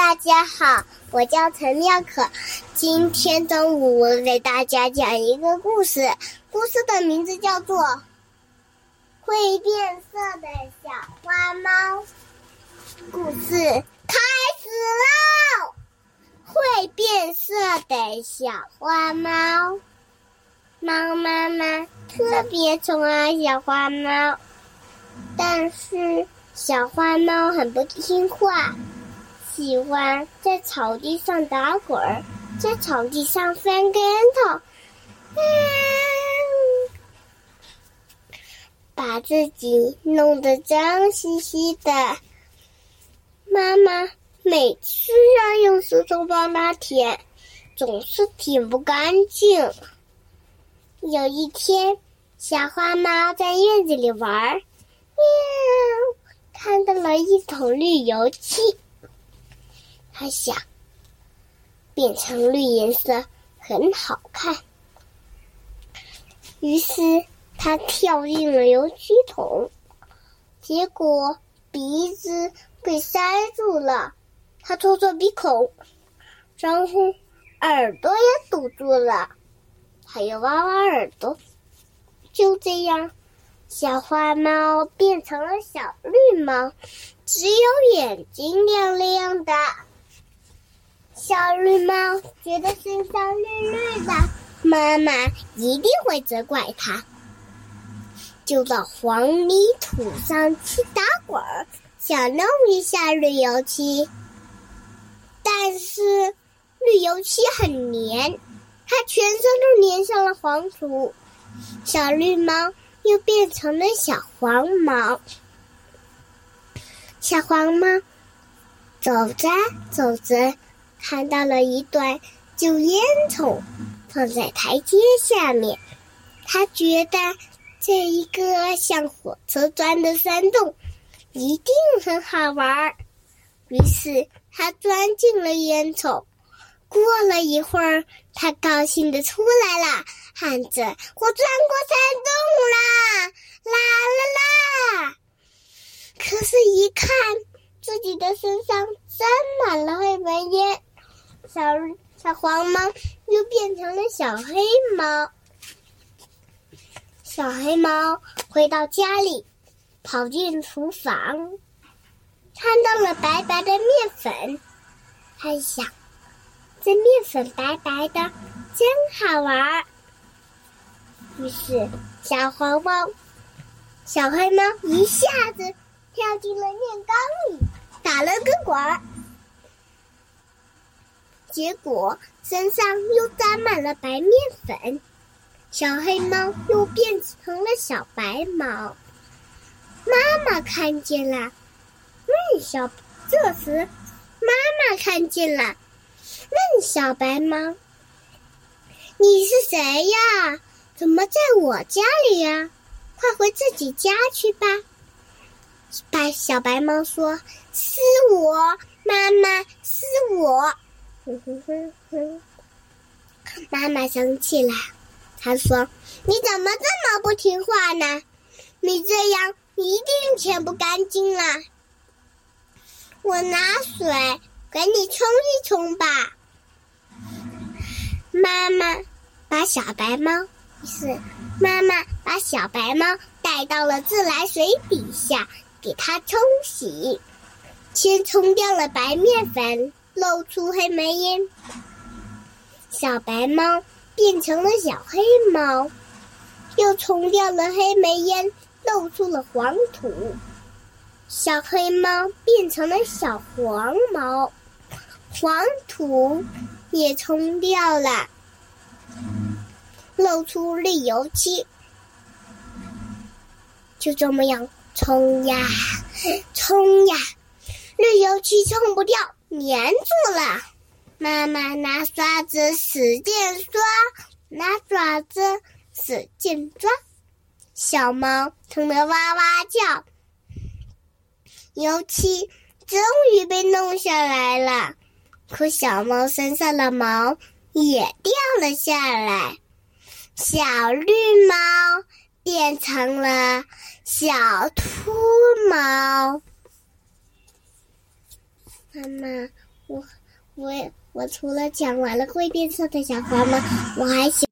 大家好，我叫陈妙可。今天中午我给大家讲一个故事，故事的名字叫做《会变色的小花猫》。故事开始喽！会变色的小花猫，猫妈妈特别宠爱小花猫，但是小花猫很不听话。喜欢在草地上打滚儿，在草地上翻跟头，把自己弄得脏兮兮的。妈妈每次要用石头帮它舔，总是舔不干净。有一天，小花猫在院子里玩，喵，看到了一桶绿油漆。他想，变成绿颜色很好看。于是他跳进了油漆桶，结果鼻子被塞住了。他戳戳鼻孔，然后耳朵也堵住了，还要挖挖耳朵。就这样，小花猫变成了小绿猫，只有眼睛亮亮的。小绿猫觉得身上绿绿的，妈妈一定会责怪它，就到黄泥土上去打滚儿，想弄一下绿油漆。但是绿油漆很黏，它全身都粘上了黄土。小绿猫又变成了小黄猫，小黄猫走着走着。看到了一段旧烟囱，放在台阶下面。他觉得这一个像火车钻的山洞一定很好玩儿，于是他钻进了烟囱。过了一会儿，他高兴的出来了，喊着：“我钻过山洞啦！啦啦啦！”可是，一看自己的身上沾满了黑煤烟。小小黄猫又变成了小黑猫。小黑猫回到家里，跑进厨房，看到了白白的面粉，他想：这面粉白白的，真好玩。于是，小黄猫、小黑猫一下子跳进了面缸里，打了个滚儿。结果身上又沾满了白面粉，小黑猫又变成了小白猫。妈妈看见了，问小这时妈妈看见了，问小白猫：“你是谁呀？怎么在我家里呀？快回自己家去吧。”白小白猫说：“是我，妈妈，是。”哼哼，妈妈生气了，她说：“你怎么这么不听话呢？你这样一定舔不干净了。我拿水给你冲一冲吧。”妈妈把小白猫，是妈妈把小白猫带到了自来水底下，给它冲洗，先冲掉了白面粉。露出黑煤烟，小白猫变成了小黑猫，又冲掉了黑煤烟，露出了黄土。小黑猫变成了小黄猫，黄土也冲掉了，露出绿油漆。就这么样冲呀，冲呀，绿油漆冲不掉。粘住了，妈妈拿刷子使劲刷，拿爪子使劲抓，小猫疼得哇哇叫。油漆终于被弄下来了，可小猫身上的毛也掉了下来，小绿猫变成了小秃猫。妈妈，我我我除了讲完了会变色的小花猫，我还喜。